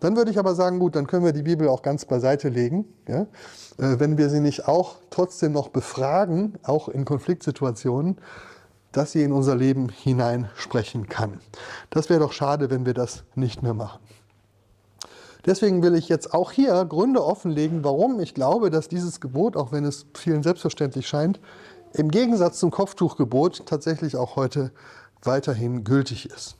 Dann würde ich aber sagen, gut, dann können wir die Bibel auch ganz beiseite legen. Ja? Äh, wenn wir sie nicht auch trotzdem noch befragen, auch in Konfliktsituationen, dass sie in unser Leben hineinsprechen kann. Das wäre doch schade, wenn wir das nicht mehr machen. Deswegen will ich jetzt auch hier Gründe offenlegen, warum ich glaube, dass dieses Gebot, auch wenn es vielen selbstverständlich scheint, im Gegensatz zum Kopftuchgebot tatsächlich auch heute weiterhin gültig ist.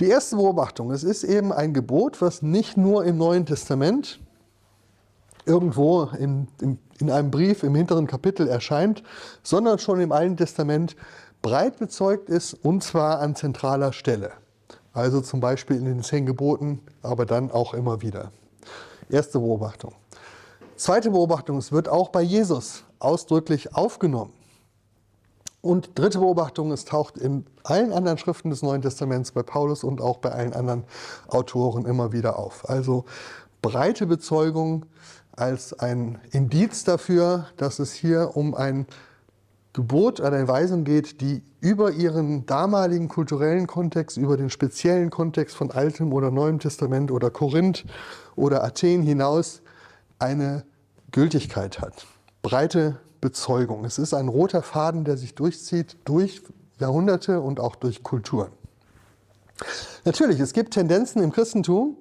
Die erste Beobachtung, es ist eben ein Gebot, was nicht nur im Neuen Testament irgendwo in, in, in einem Brief im hinteren Kapitel erscheint, sondern schon im Alten Testament breit bezeugt ist und zwar an zentraler Stelle. Also zum Beispiel in den zehn Geboten, aber dann auch immer wieder. Erste Beobachtung. Zweite Beobachtung, es wird auch bei Jesus ausdrücklich aufgenommen. Und dritte Beobachtung, es taucht in allen anderen Schriften des Neuen Testaments bei Paulus und auch bei allen anderen Autoren immer wieder auf. Also breite Bezeugung als ein Indiz dafür, dass es hier um ein Gebot, eine Weisung geht, die über ihren damaligen kulturellen Kontext, über den speziellen Kontext von Altem oder Neuem Testament oder Korinth oder Athen hinaus eine Gültigkeit hat. Breite Bezeugung. Es ist ein roter Faden, der sich durchzieht durch Jahrhunderte und auch durch Kulturen. Natürlich, es gibt Tendenzen im Christentum,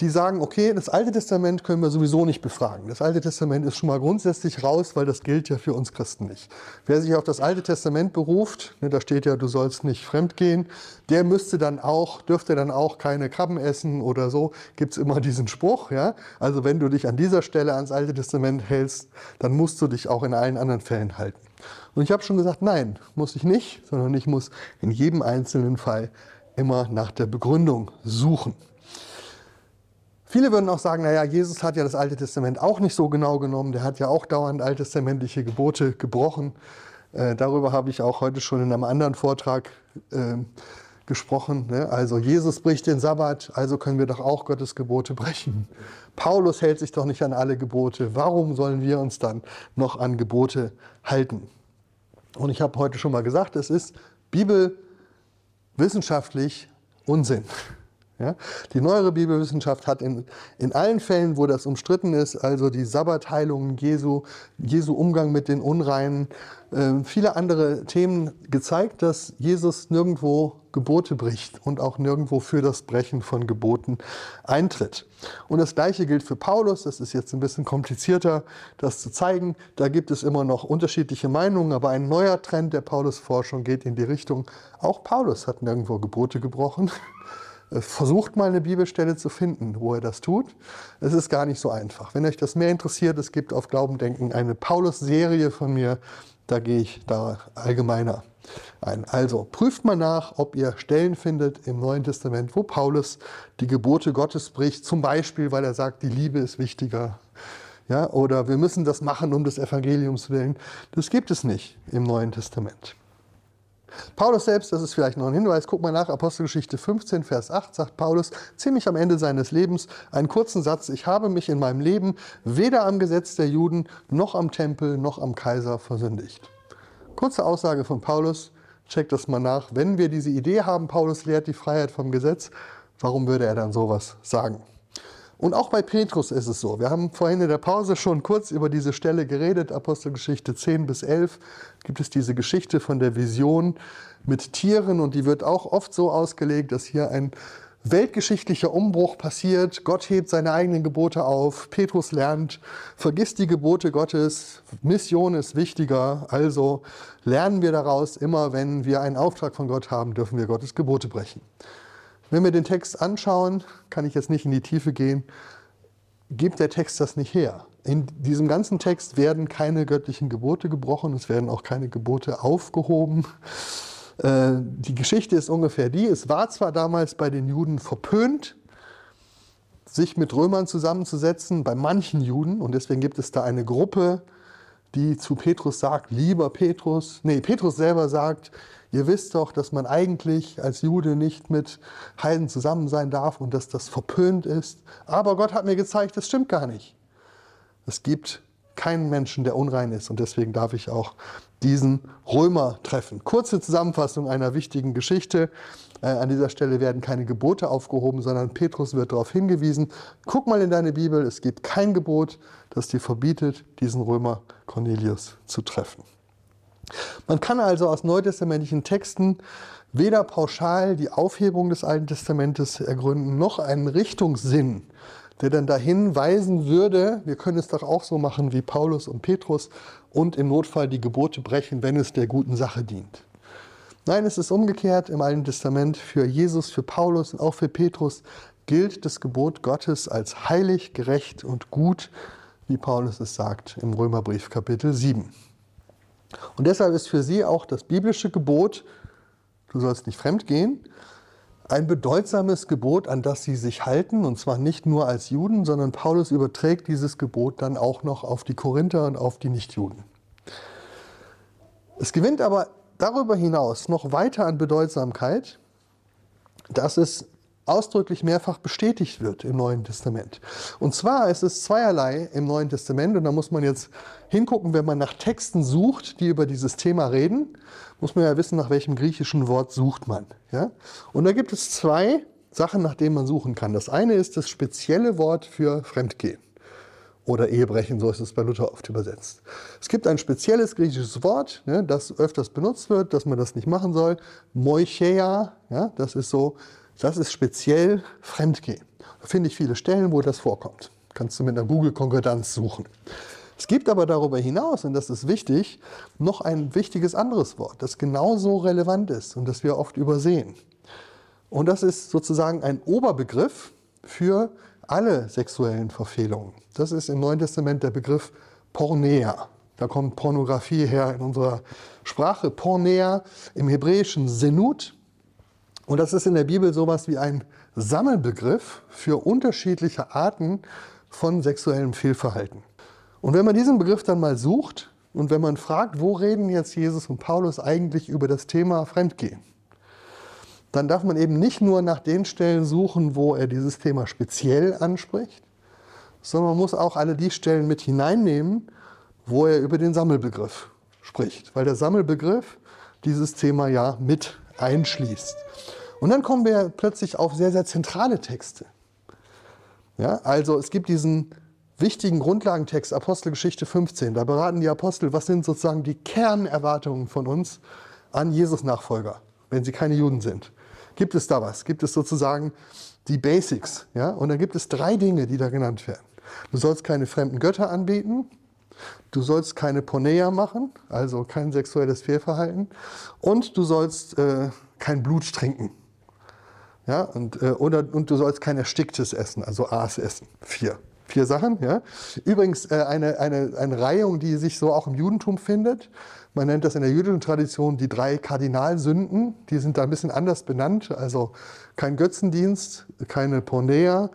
die sagen, okay, das Alte Testament können wir sowieso nicht befragen. Das Alte Testament ist schon mal grundsätzlich raus, weil das gilt ja für uns Christen nicht. Wer sich auf das Alte Testament beruft, ne, da steht ja, du sollst nicht fremdgehen, der müsste dann auch, dürfte dann auch keine Krabben essen oder so, gibt es immer diesen Spruch. Ja? Also wenn du dich an dieser Stelle ans Alte Testament hältst, dann musst du dich auch in allen anderen Fällen halten. Und ich habe schon gesagt, nein, muss ich nicht, sondern ich muss in jedem einzelnen Fall immer nach der Begründung suchen. Viele würden auch sagen, naja, Jesus hat ja das Alte Testament auch nicht so genau genommen, der hat ja auch dauernd alttestamentliche Gebote gebrochen. Äh, darüber habe ich auch heute schon in einem anderen Vortrag äh, gesprochen. Ne? Also Jesus bricht den Sabbat, also können wir doch auch Gottes Gebote brechen. Paulus hält sich doch nicht an alle Gebote. Warum sollen wir uns dann noch an Gebote halten? Und ich habe heute schon mal gesagt, es ist bibelwissenschaftlich Unsinn. Ja? Die neuere Bibelwissenschaft hat in, in allen Fällen, wo das umstritten ist, also die Sabbatheilungen Jesu, Jesu Umgang mit den Unreinen, äh, viele andere Themen gezeigt, dass Jesus nirgendwo Gebote bricht und auch nirgendwo für das Brechen von Geboten eintritt. Und das Gleiche gilt für Paulus. Das ist jetzt ein bisschen komplizierter, das zu zeigen. Da gibt es immer noch unterschiedliche Meinungen, aber ein neuer Trend der Paulus-Forschung geht in die Richtung, auch Paulus hat nirgendwo Gebote gebrochen. Äh, versucht mal eine Bibelstelle zu finden, wo er das tut. Es ist gar nicht so einfach. Wenn euch das mehr interessiert, es gibt auf Glaubendenken eine Paulus-Serie von mir, da gehe ich da allgemeiner ein. Also prüft mal nach, ob ihr Stellen findet im Neuen Testament, wo Paulus die Gebote Gottes bricht, zum Beispiel, weil er sagt, die Liebe ist wichtiger. Ja, oder wir müssen das machen um des Evangeliums willen. Das gibt es nicht im Neuen Testament. Paulus selbst, das ist vielleicht noch ein Hinweis, guck mal nach, Apostelgeschichte 15, Vers 8, sagt Paulus ziemlich am Ende seines Lebens einen kurzen Satz, ich habe mich in meinem Leben weder am Gesetz der Juden noch am Tempel noch am Kaiser versündigt. Kurze Aussage von Paulus, checkt das mal nach. Wenn wir diese Idee haben, Paulus lehrt die Freiheit vom Gesetz, warum würde er dann sowas sagen? Und auch bei Petrus ist es so. Wir haben vorhin in der Pause schon kurz über diese Stelle geredet, Apostelgeschichte 10 bis 11 gibt es diese Geschichte von der Vision mit Tieren und die wird auch oft so ausgelegt, dass hier ein weltgeschichtlicher Umbruch passiert. Gott hebt seine eigenen Gebote auf. Petrus lernt, vergiss die Gebote Gottes. Mission ist wichtiger. Also lernen wir daraus, immer wenn wir einen Auftrag von Gott haben, dürfen wir Gottes Gebote brechen. Wenn wir den Text anschauen, kann ich jetzt nicht in die Tiefe gehen, gibt der Text das nicht her. In diesem ganzen Text werden keine göttlichen Gebote gebrochen, es werden auch keine Gebote aufgehoben. Äh, die Geschichte ist ungefähr die, es war zwar damals bei den Juden verpönt, sich mit Römern zusammenzusetzen, bei manchen Juden, und deswegen gibt es da eine Gruppe, die zu Petrus sagt, lieber Petrus, nee, Petrus selber sagt, ihr wisst doch, dass man eigentlich als Jude nicht mit Heiden zusammen sein darf und dass das verpönt ist. Aber Gott hat mir gezeigt, das stimmt gar nicht. Es gibt keinen Menschen, der unrein ist und deswegen darf ich auch diesen Römer treffen. Kurze Zusammenfassung einer wichtigen Geschichte. Äh, an dieser Stelle werden keine Gebote aufgehoben, sondern Petrus wird darauf hingewiesen, guck mal in deine Bibel, es gibt kein Gebot, das dir verbietet, diesen Römer Cornelius zu treffen. Man kann also aus neutestamentlichen Texten weder pauschal die Aufhebung des Alten Testamentes ergründen, noch einen Richtungssinn, der dann dahin weisen würde, wir können es doch auch so machen wie Paulus und Petrus und im Notfall die Gebote brechen, wenn es der guten Sache dient. Nein, es ist umgekehrt im Alten Testament. Für Jesus, für Paulus und auch für Petrus gilt das Gebot Gottes als heilig, gerecht und gut, wie Paulus es sagt im Römerbrief Kapitel 7. Und deshalb ist für sie auch das biblische Gebot, du sollst nicht fremd gehen, ein bedeutsames Gebot, an das sie sich halten, und zwar nicht nur als Juden, sondern Paulus überträgt dieses Gebot dann auch noch auf die Korinther und auf die Nichtjuden. Es gewinnt aber darüber hinaus noch weiter an Bedeutsamkeit, dass es ausdrücklich mehrfach bestätigt wird im Neuen Testament. Und zwar ist es zweierlei im Neuen Testament, und da muss man jetzt hingucken, wenn man nach Texten sucht, die über dieses Thema reden, muss man ja wissen, nach welchem griechischen Wort sucht man. Ja? Und da gibt es zwei Sachen, nach denen man suchen kann. Das eine ist das spezielle Wort für Fremdgehen oder Ehebrechen, so ist es bei Luther oft übersetzt. Es gibt ein spezielles griechisches Wort, ne, das öfters benutzt wird, dass man das nicht machen soll. Moicheia, ja, das ist so, das ist speziell Fremdgehen. Da finde ich viele Stellen, wo das vorkommt. Kannst du mit einer Google-Konkordanz suchen. Es gibt aber darüber hinaus, und das ist wichtig, noch ein wichtiges anderes Wort, das genauso relevant ist und das wir oft übersehen. Und das ist sozusagen ein Oberbegriff für alle sexuellen Verfehlungen. Das ist im Neuen Testament der Begriff Pornea. Da kommt Pornografie her in unserer Sprache. Pornea im Hebräischen Senut. Und das ist in der Bibel sowas wie ein Sammelbegriff für unterschiedliche Arten von sexuellem Fehlverhalten. Und wenn man diesen Begriff dann mal sucht und wenn man fragt, wo reden jetzt Jesus und Paulus eigentlich über das Thema Fremdgehen, dann darf man eben nicht nur nach den Stellen suchen, wo er dieses Thema speziell anspricht, sondern man muss auch alle die Stellen mit hineinnehmen, wo er über den Sammelbegriff spricht, weil der Sammelbegriff dieses Thema ja mit einschließt. Und dann kommen wir plötzlich auf sehr, sehr zentrale Texte. Ja, also es gibt diesen wichtigen Grundlagentext Apostelgeschichte 15. Da beraten die Apostel, was sind sozusagen die Kernerwartungen von uns an Jesus-Nachfolger, wenn sie keine Juden sind. Gibt es da was? Gibt es sozusagen die Basics? Ja? Und dann gibt es drei Dinge, die da genannt werden. Du sollst keine fremden Götter anbeten, du sollst keine Porneia machen, also kein sexuelles Fehlverhalten, und du sollst äh, kein Blut trinken. Ja? Und, äh, oder, und du sollst kein Ersticktes essen, also Aas essen. Vier. Vier Sachen. Ja? Übrigens äh, eine, eine, eine Reihung, die sich so auch im Judentum findet. Man nennt das in der jüdischen Tradition die drei Kardinalsünden. Die sind da ein bisschen anders benannt. Also kein Götzendienst, keine Pornea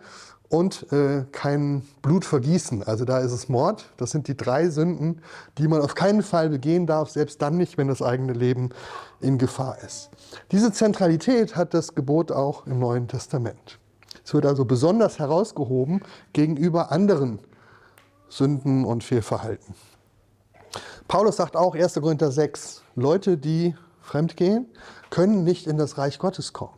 und äh, kein Blutvergießen. Also da ist es Mord. Das sind die drei Sünden, die man auf keinen Fall begehen darf, selbst dann nicht, wenn das eigene Leben in Gefahr ist. Diese Zentralität hat das Gebot auch im Neuen Testament. Es wird also besonders herausgehoben gegenüber anderen Sünden und Fehlverhalten. Paulus sagt auch 1. Korinther 6, Leute, die fremdgehen, können nicht in das Reich Gottes kommen.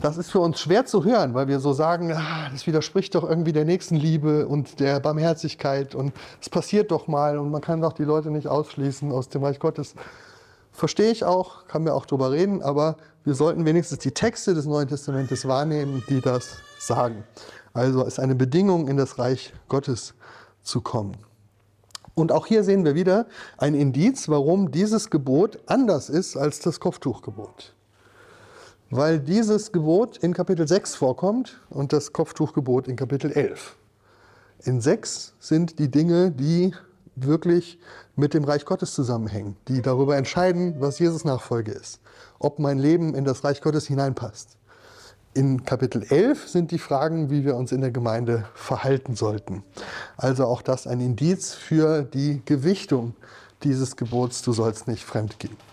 Das ist für uns schwer zu hören, weil wir so sagen, ah, das widerspricht doch irgendwie der Nächstenliebe und der Barmherzigkeit und es passiert doch mal und man kann doch die Leute nicht ausschließen aus dem Reich Gottes. Verstehe ich auch, kann mir auch drüber reden, aber wir sollten wenigstens die Texte des Neuen Testamentes wahrnehmen, die das sagen. Also ist eine Bedingung, in das Reich Gottes zu kommen. Und auch hier sehen wir wieder ein Indiz, warum dieses Gebot anders ist als das Kopftuchgebot. Weil dieses Gebot in Kapitel 6 vorkommt und das Kopftuchgebot in Kapitel 11. In 6 sind die Dinge, die wirklich mit dem Reich Gottes zusammenhängen, die darüber entscheiden, was Jesus Nachfolge ist, ob mein Leben in das Reich Gottes hineinpasst. In Kapitel 11 sind die Fragen, wie wir uns in der Gemeinde verhalten sollten. Also auch das ein Indiz für die Gewichtung dieses Gebots, du sollst nicht fremdgehen.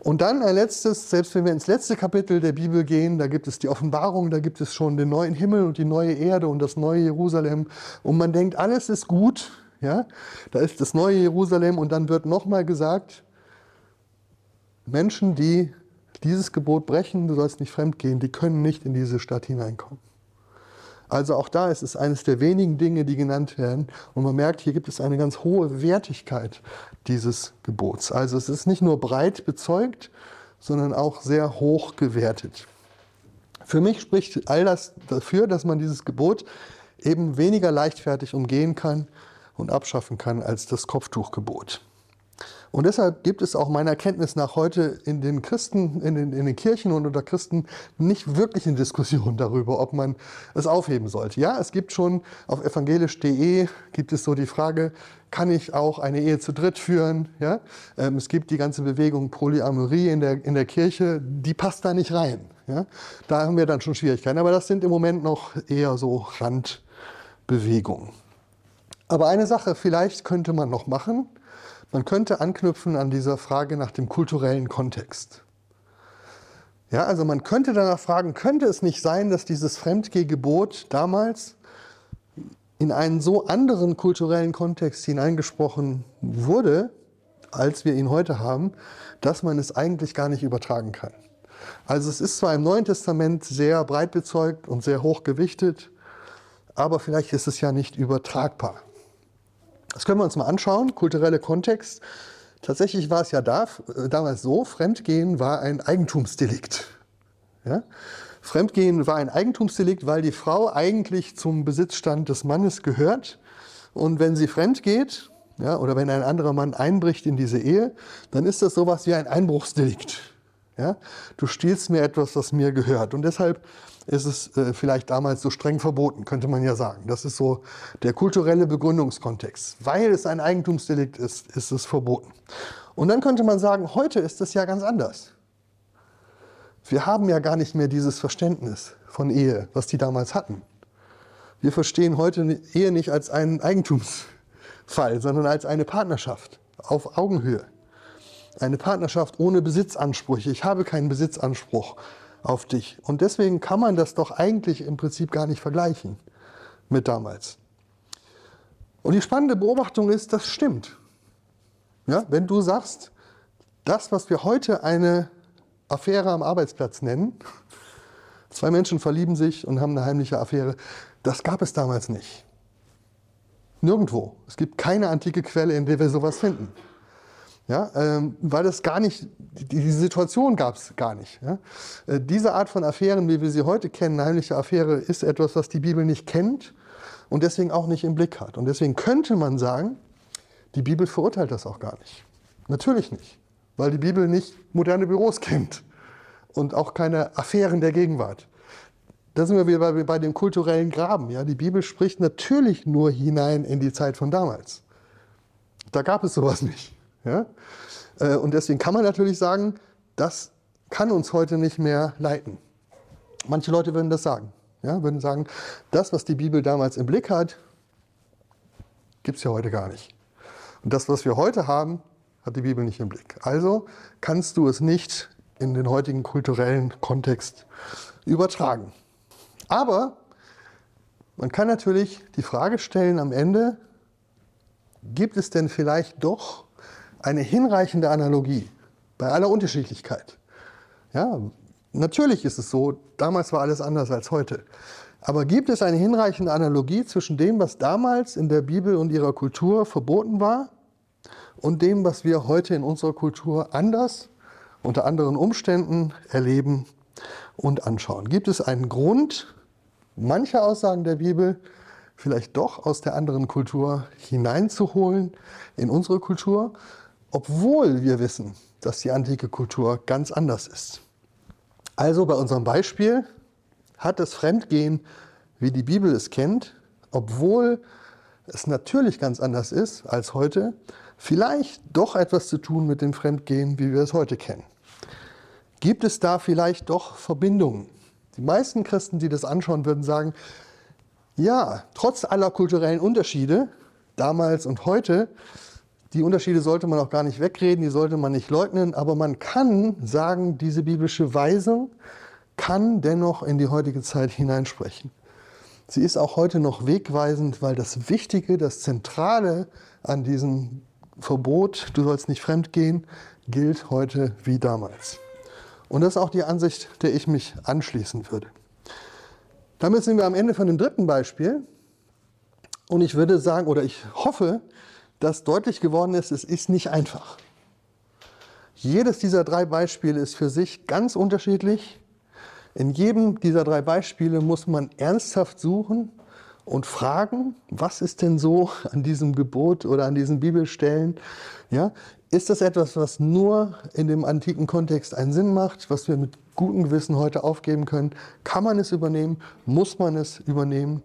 Und dann ein letztes, selbst wenn wir ins letzte Kapitel der Bibel gehen, da gibt es die Offenbarung, da gibt es schon den neuen Himmel und die neue Erde und das neue Jerusalem. Und man denkt, alles ist gut, ja, da ist das neue Jerusalem und dann wird nochmal gesagt, Menschen, die dieses Gebot brechen, du sollst nicht fremdgehen, die können nicht in diese Stadt hineinkommen. Also auch da ist es eines der wenigen Dinge, die genannt werden. Und man merkt, hier gibt es eine ganz hohe Wertigkeit dieses Gebots. Also es ist nicht nur breit bezeugt, sondern auch sehr hoch gewertet. Für mich spricht all das dafür, dass man dieses Gebot eben weniger leichtfertig umgehen kann und abschaffen kann als das Kopftuchgebot. Und deshalb gibt es auch meiner Kenntnis nach heute in den Christen, in den, in den Kirchen und unter Christen nicht wirklich eine Diskussion darüber, ob man es aufheben sollte. Ja, es gibt schon auf evangelisch.de gibt es so die Frage, kann ich auch eine Ehe zu dritt führen? Ja? Ähm, es gibt die ganze Bewegung Polyamorie in der, in der Kirche, die passt da nicht rein. Ja? Da haben wir dann schon Schwierigkeiten. Aber das sind im Moment noch eher so Randbewegungen. Aber eine Sache vielleicht könnte man noch machen. Man könnte anknüpfen an dieser Frage nach dem kulturellen Kontext. Ja, also man könnte danach fragen, könnte es nicht sein, dass dieses Fremdgehgebot damals in einen so anderen kulturellen Kontext hineingesprochen wurde, als wir ihn heute haben, dass man es eigentlich gar nicht übertragen kann. Also es ist zwar im Neuen Testament sehr breit bezeugt und sehr hoch gewichtet, aber vielleicht ist es ja nicht übertragbar. Das können wir uns mal anschauen, kulturelle Kontext. Tatsächlich war es ja da, äh, damals so, Fremdgehen war ein Eigentumsdelikt. Ja? Fremdgehen war ein Eigentumsdelikt, weil die Frau eigentlich zum Besitzstand des Mannes gehört. Und wenn sie fremd geht, ja, oder wenn ein anderer Mann einbricht in diese Ehe, dann ist das sowas wie ein Einbruchsdelikt. Ja? Du stiehlst mir etwas, das mir gehört. Und deshalb ist es äh, vielleicht damals so streng verboten, könnte man ja sagen. Das ist so der kulturelle Begründungskontext. Weil es ein Eigentumsdelikt ist, ist es verboten. Und dann könnte man sagen, heute ist es ja ganz anders. Wir haben ja gar nicht mehr dieses Verständnis von Ehe, was die damals hatten. Wir verstehen heute Ehe nicht als einen Eigentumsfall, sondern als eine Partnerschaft auf Augenhöhe. Eine Partnerschaft ohne Besitzansprüche. Ich habe keinen Besitzanspruch auf dich. Und deswegen kann man das doch eigentlich im Prinzip gar nicht vergleichen mit damals. Und die spannende Beobachtung ist, das stimmt. Ja, wenn du sagst, das, was wir heute eine Affäre am Arbeitsplatz nennen, zwei Menschen verlieben sich und haben eine heimliche Affäre, das gab es damals nicht. Nirgendwo. Es gibt keine antike Quelle, in der wir sowas finden. Ja, ähm, weil das gar nicht, die, Situation gab es gar nicht. Ja? Äh, diese Art von Affären, wie wir sie heute kennen, heimliche Affäre, ist etwas, was die Bibel nicht kennt und deswegen auch nicht im Blick hat. Und deswegen könnte man sagen, die Bibel verurteilt das auch gar nicht. Natürlich nicht, weil die Bibel nicht moderne Büros kennt und auch keine Affären der Gegenwart. Da sind wir wieder bei, bei dem kulturellen Graben. Ja? Die Bibel spricht natürlich nur hinein in die Zeit von damals. Da gab es sowas nicht. Ja? Äh, und deswegen kann man natürlich sagen, das kann uns heute nicht mehr leiten. Manche Leute würden das sagen. Ja, würden sagen, das, was die Bibel damals im Blick hat, gibt es ja heute gar nicht. Und das, was wir heute haben, hat die Bibel nicht im Blick. Also kannst du es nicht in den heutigen kulturellen Kontext übertragen. Aber man kann natürlich die Frage stellen am Ende, gibt es denn vielleicht doch eine hinreichende Analogie bei aller Unterschiedlichkeit. Ja, natürlich ist es so, damals war alles anders als heute. Aber gibt es eine hinreichende Analogie zwischen dem, was damals in der Bibel und ihrer Kultur verboten war und dem, was wir heute in unserer Kultur anders, unter anderen Umständen erleben und anschauen? Gibt es einen Grund, manche Aussagen der Bibel vielleicht doch aus der anderen Kultur hineinzuholen in unsere Kultur? Obwohl wir wissen, dass die antike Kultur ganz anders ist. Also bei unserem Beispiel hat das Fremdgehen, wie die Bibel es kennt, obwohl es natürlich ganz anders ist als heute, vielleicht doch etwas zu tun mit dem Fremdgehen, wie wir es heute kennen. Gibt es da vielleicht doch Verbindungen Die meisten Christen, die das anschauen, würden sagen, ja, trotz aller kulturellen Unterschiede, damals und heute, die Unterschiede sollte man auch gar nicht wegreden, die sollte man nicht leugnen, aber man kann sagen, diese biblische Weisung kann dennoch in die heutige Zeit hineinsprechen. Sie ist auch heute noch wegweisend, weil das Wichtige, das Zentrale an diesem Verbot, du sollst nicht fremdgehen, gilt heute wie damals. Und das ist auch die Ansicht, der ich mich anschließen würde. Damit sind wir am Ende von dem dritten Beispiel. Und ich würde sagen, oder ich hoffe, dass deutlich geworden ist, es ist nicht einfach. Jedes dieser drei Beispiele ist für sich ganz unterschiedlich. In jedem dieser drei Beispiele muss man ernsthaft suchen und fragen, was ist denn so an diesem Gebot oder an diesen Bibelstellen? Ja, ist das etwas, was nur in dem antiken Kontext einen Sinn macht, was wir mit gutem Gewissen heute aufgeben können? Kann man es übernehmen? Muss man es übernehmen?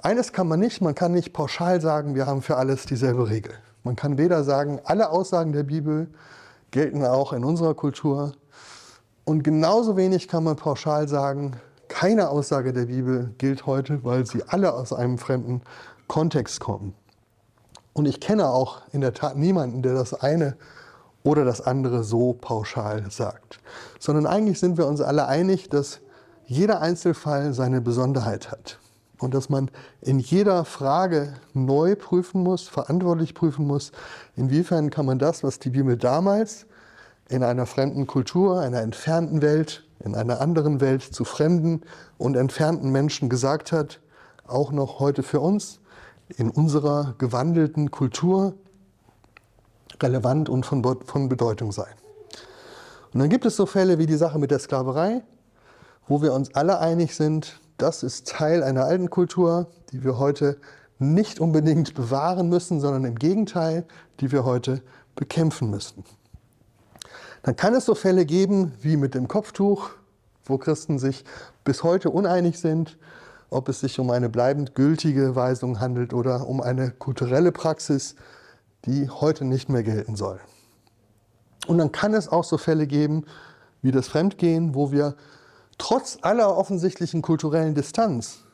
Eines kann man nicht, man kann nicht pauschal sagen, wir haben für alles dieselbe Regel. Man kann weder sagen, alle Aussagen der Bibel gelten auch in unserer Kultur. Und genauso wenig kann man pauschal sagen, keine Aussage der Bibel gilt heute, weil sie alle aus einem fremden Kontext kommen. Und ich kenne auch in der Tat niemanden, der das eine oder das andere so pauschal sagt. Sondern eigentlich sind wir uns alle einig, dass jeder Einzelfall seine Besonderheit hat und dass man in jeder Frage neu prüfen muss, verantwortlich prüfen muss, inwiefern kann man das, was die Bibel damals in einer fremden Kultur, einer entfernten Welt, in einer anderen Welt zu fremden und entfernten Menschen gesagt hat, auch noch heute für uns in unserer gewandelten Kultur relevant und von, von Bedeutung sein. Und dann gibt es so Fälle wie die Sache mit der Sklaverei, wo wir uns alle einig sind, das ist Teil einer alten Kultur, die wir heute nicht unbedingt bewahren müssen, sondern im Gegenteil, die wir heute bekämpfen müssen. Dann kann es so Fälle geben wie mit dem Kopftuch, wo Christen sich bis heute uneinig sind, ob es sich um eine bleibend gültige Weisung handelt oder um eine kulturelle Praxis, die heute nicht mehr gelten soll. Und dann kann es auch so Fälle geben wie das Fremdgehen, wo wir trotz aller offensichtlichen kulturellen Distanz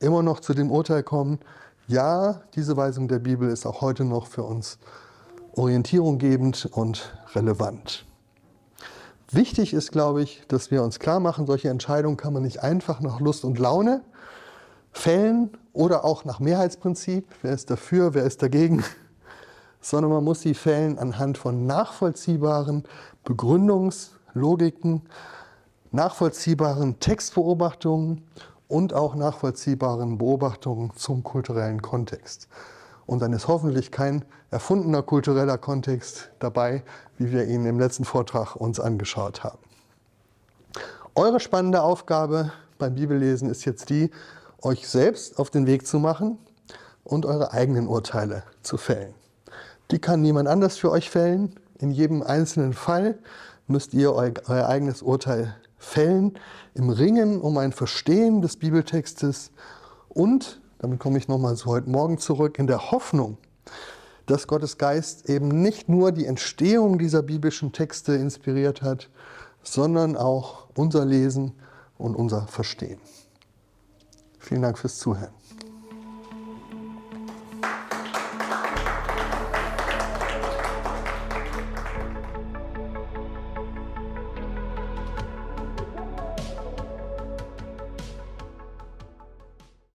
immer noch zu dem Urteil kommen, ja, diese Weisung der Bibel ist auch heute noch für uns orientierunggebend und relevant. Wichtig ist, glaube ich, dass wir uns klar machen, solche Entscheidungen kann man nicht einfach nach Lust und Laune fällen oder auch nach Mehrheitsprinzip, wer ist dafür, wer ist dagegen, sondern man muss sie fällen anhand von nachvollziehbaren Begründungslogiken, nachvollziehbaren Textbeobachtungen und auch nachvollziehbaren Beobachtungen zum kulturellen Kontext. Und dann ist hoffentlich kein erfundener kultureller Kontext dabei, wie wir ihn im letzten Vortrag uns angeschaut haben. Eure spannende Aufgabe beim Bibellesen ist jetzt die, euch selbst auf den Weg zu machen und eure eigenen Urteile zu fällen. Die kann niemand anders für euch fällen. In jedem einzelnen Fall müsst ihr euer, eigenes Urteil fällen, im Ringen um ein Verstehen des Bibeltextes und, damit komme ich nochmal zu heute Morgen zurück, in der Hoffnung, dass Gottes Geist eben nicht nur die Entstehung dieser biblischen Texte inspiriert hat, sondern auch unser Lesen und unser Verstehen. Vielen Dank fürs Zuhören.